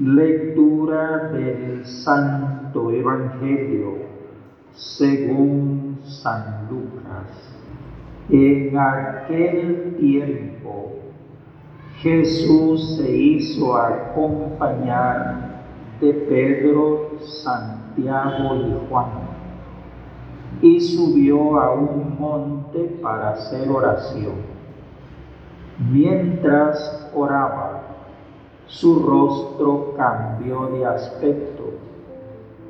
Lectura del Santo Evangelio según San Lucas. En aquel tiempo Jesús se hizo acompañar de Pedro, Santiago y Juan y subió a un monte para hacer oración. Mientras oraba, su rostro cambió de aspecto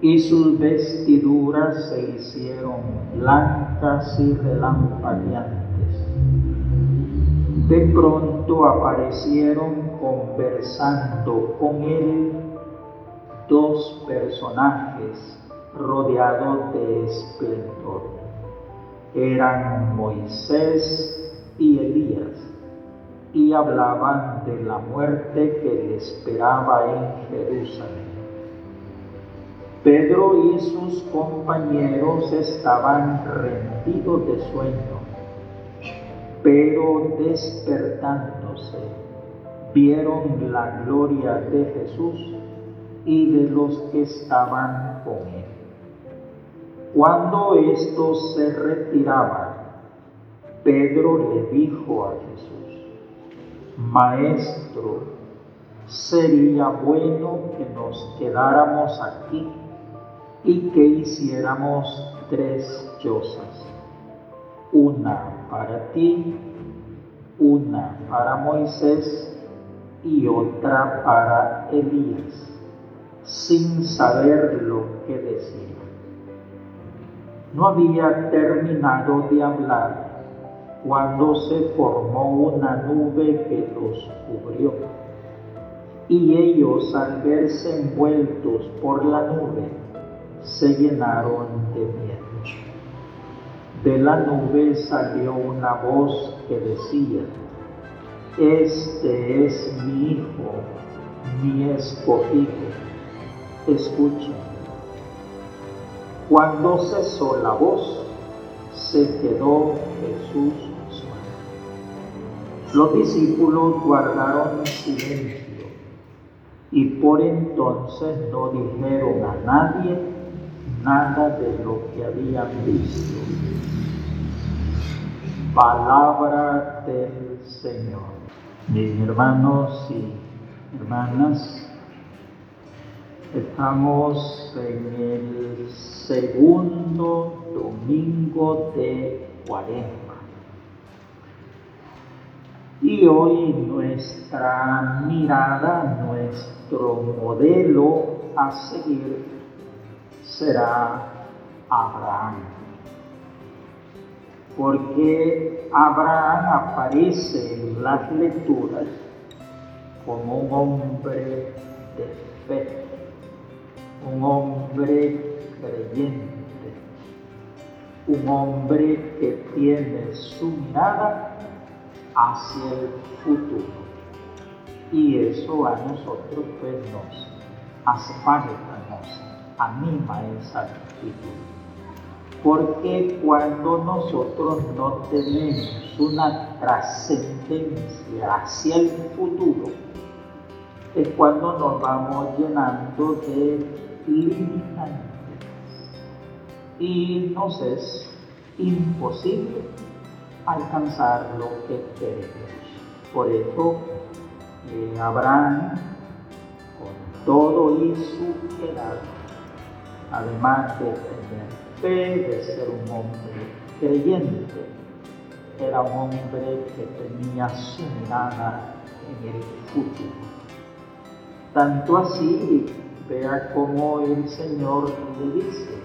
y sus vestiduras se hicieron blancas y relampagueantes. De pronto aparecieron conversando con él dos personajes rodeados de esplendor. Eran Moisés y Elías y hablaban de la muerte que le esperaba en Jerusalén. Pedro y sus compañeros estaban rendidos de sueño, pero despertándose vieron la gloria de Jesús y de los que estaban con él. Cuando estos se retiraban, Pedro le dijo a Jesús, Maestro, sería bueno que nos quedáramos aquí y que hiciéramos tres chozas, una para ti, una para Moisés y otra para Elías, sin saber lo que decía. No había terminado de hablar cuando se formó una nube que los cubrió. Y ellos al verse envueltos por la nube, se llenaron de miedo. De la nube salió una voz que decía, Este es mi Hijo, mi escogido, escuchen. Cuando cesó la voz, se quedó Jesús los discípulos guardaron silencio y por entonces no dijeron a nadie nada de lo que habían visto. Palabra del Señor. Mis hermanos y hermanas, estamos en el segundo domingo de cuarenta. Y hoy nuestra mirada, nuestro modelo a seguir será Abraham. Porque Abraham aparece en las lecturas como un hombre de fe, un hombre creyente, un hombre que tiene su mirada hacia el futuro. Y eso a nosotros pues nos hace falta, nos anima esa actitud. Porque cuando nosotros no tenemos una trascendencia hacia el futuro, es cuando nos vamos llenando de limitantes. Y nos es imposible alcanzar lo que queremos. Por eso eh, Abraham, con todo y su edad, además de tener fe, de ser un hombre creyente, era un hombre que tenía su mirada en el futuro. Tanto así, vea cómo el Señor le dice,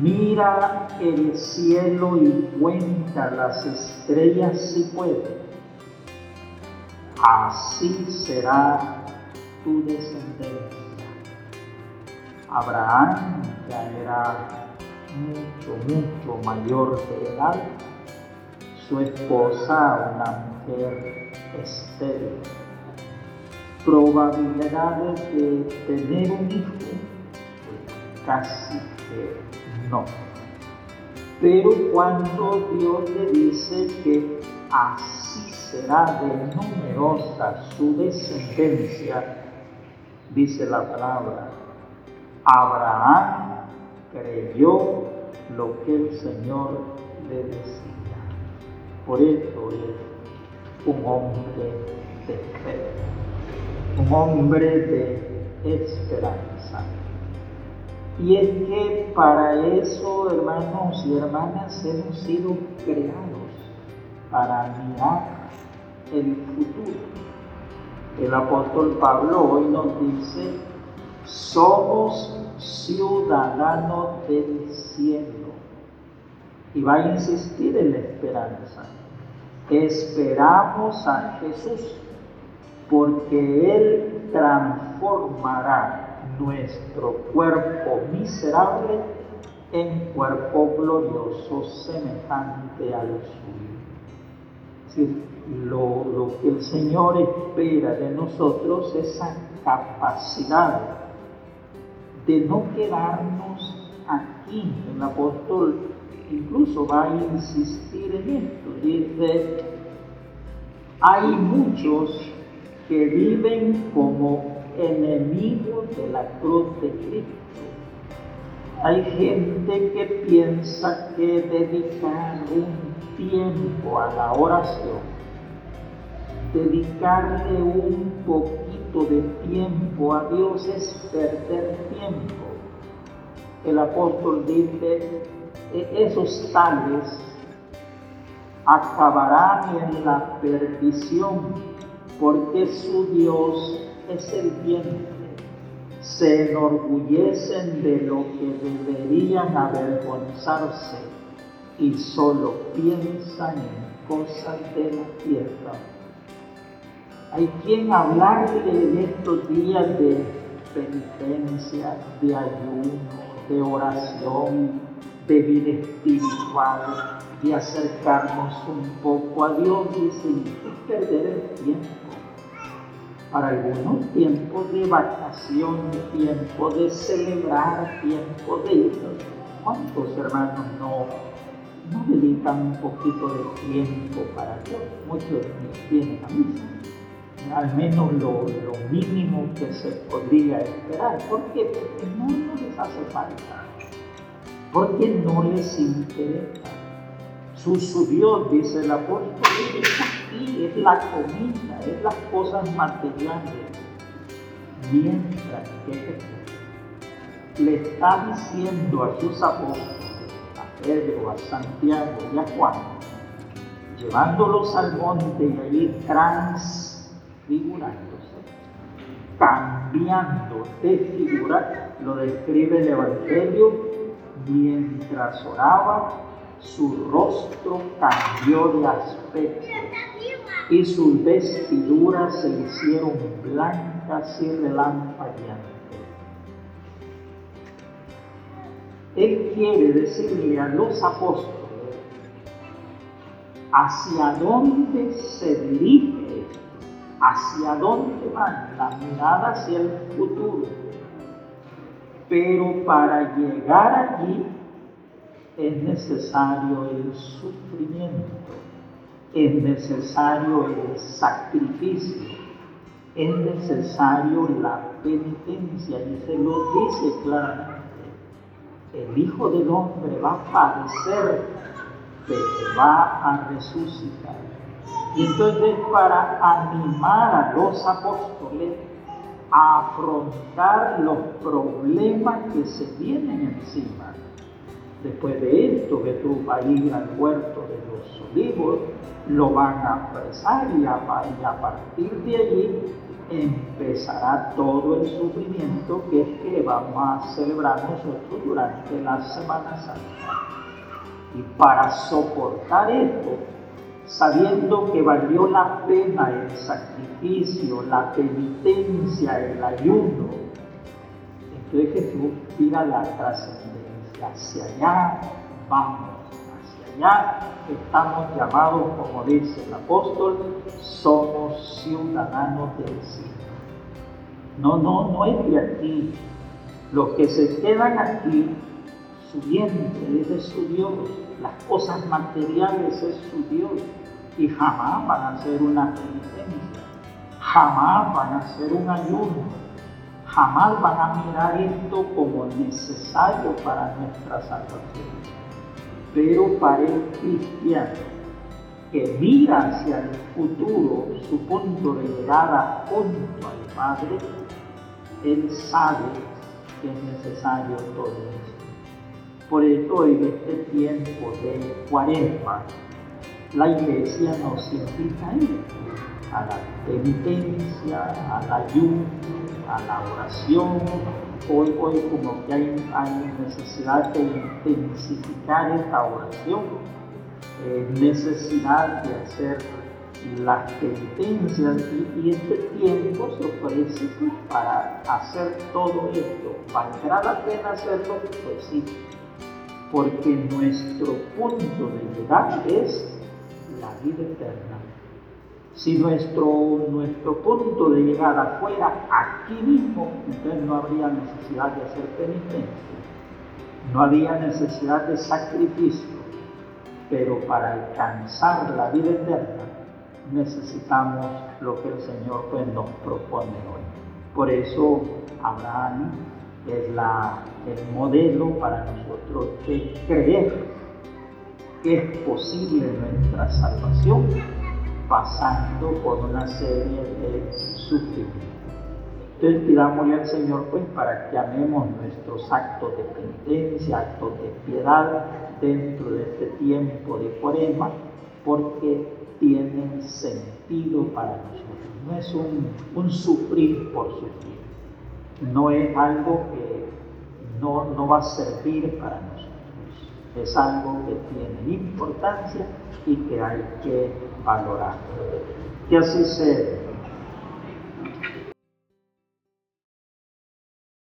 Mira el cielo y cuenta las estrellas si puedes. Así será tu descendencia. Abraham ya era mucho, mucho mayor de edad. Su esposa, una mujer estéril. Probabilidades de tener un hijo, casi que no. Pero cuando Dios le dice que así será de numerosa su descendencia, dice la palabra, Abraham creyó lo que el Señor le decía. Por eso es un hombre de fe, un hombre de esperanza. Y es que para eso, hermanos y hermanas, hemos sido creados, para mirar el futuro. El apóstol Pablo hoy nos dice, somos ciudadanos del cielo. Y va a insistir en la esperanza. Esperamos a Jesús porque Él transformará nuestro cuerpo miserable en cuerpo glorioso semejante al suyo. lo, lo que el Señor espera de nosotros es esa capacidad de no quedarnos aquí. El apóstol incluso va a insistir en esto. Dice, hay muchos que viven como enemigos de la cruz de Cristo. Hay gente que piensa que dedicar un tiempo a la oración, dedicarle un poquito de tiempo a Dios es perder tiempo. El apóstol dice, e-, esos tales acabarán en la perdición porque su Dios es el vientre. Se enorgullecen de lo que deberían avergonzarse y solo piensan en cosas de la tierra. Hay quien hablarle en estos días de penitencia, de ayuno, de oración, de vida espiritual, de acercarnos un poco a Dios, dice, perder el tiempo para algunos tiempo de vacación, tiempo de celebrar, tiempo de ir. ¿Cuántos hermanos no, no dedican un poquito de tiempo para Dios? Muchos tienen a misa. Al menos lo, mínimo que se podría esperar. ¿Por qué? Porque no, no les hace falta. Porque no les interesa. Su, su Dios, dice el apóstol, aquí, es la comida, es las cosas materiales. Mientras que Jesús le está diciendo a sus apóstoles, a Pedro, a Santiago y a Juan, llevándolos al monte y allí transfigurándose, cambiando de figura, lo describe el Evangelio, mientras oraba su rostro cambió de aspecto y sus vestiduras se hicieron blancas y relampagueantes. Él quiere decirle a los apóstoles hacia dónde se dirige, hacia dónde van, la mirada hacia el futuro. Pero para llegar allí es necesario el sufrimiento, es necesario el sacrificio, es necesario la penitencia y se lo dice claramente. El Hijo del Hombre va a padecer, pero va a resucitar. Y entonces para animar a los apóstoles a afrontar los problemas que se vienen encima, Después de esto, Jesús va a ir al huerto de los olivos, lo van a apresar y a, partir de allí empezará todo el sufrimiento que es que vamos a celebrar nosotros durante la Semana Santa. Y para soportar esto, sabiendo que valió la pena el sacrificio, la penitencia, el ayuno, entonces Jesús tira la trascendencia hacia allá vamos, allá estamos llamados, como dice el apóstol, somos ciudadanos del cielo. No, no, no es de aquí. Los que se quedan aquí, su vientre es de su Dios, las cosas materiales es su Dios y jamás van a hacer una penitencia, jamás van a hacer un ayuno, jamás van a mirar esto como necesario para nuestra salvación. Pero para el cristiano que mira hacia el futuro, su punto de llegada junto al Padre, él sabe que es necesario todo esto. Por eso en este tiempo de cuaresma, la iglesia nos invita a la penitencia, al ayuno, a la oración. Hoy, hoy como que hay, necesidad de intensificar esta oración, eh, necesidad de hacer las penitencias y, este tiempo se ofrece pues, para hacer todo esto. ¿Valdrá la pena hacerlo? Pues sí, porque nuestro punto de llegada es la vida eterna. Si nuestro, nuestro punto de llegada fuera aquí mismo, entonces no habría necesidad de hacer penitencia, no habría necesidad de sacrificio, pero para alcanzar la vida eterna necesitamos lo que el Señor pues, nos propone hoy. Por eso Abraham es la, el modelo para nosotros de creer que es posible nuestra salvación pasando por una serie de sufrimientos. Entonces pidámosle al Señor pues para que amemos nuestros actos de penitencia, actos de piedad dentro de este tiempo de cuaresma, porque tienen sentido para nosotros. No es un, un sufrir por sufrir, no es algo que no, no va a servir para nosotros es algo que tiene importancia y que hay que valorar. Que así sea.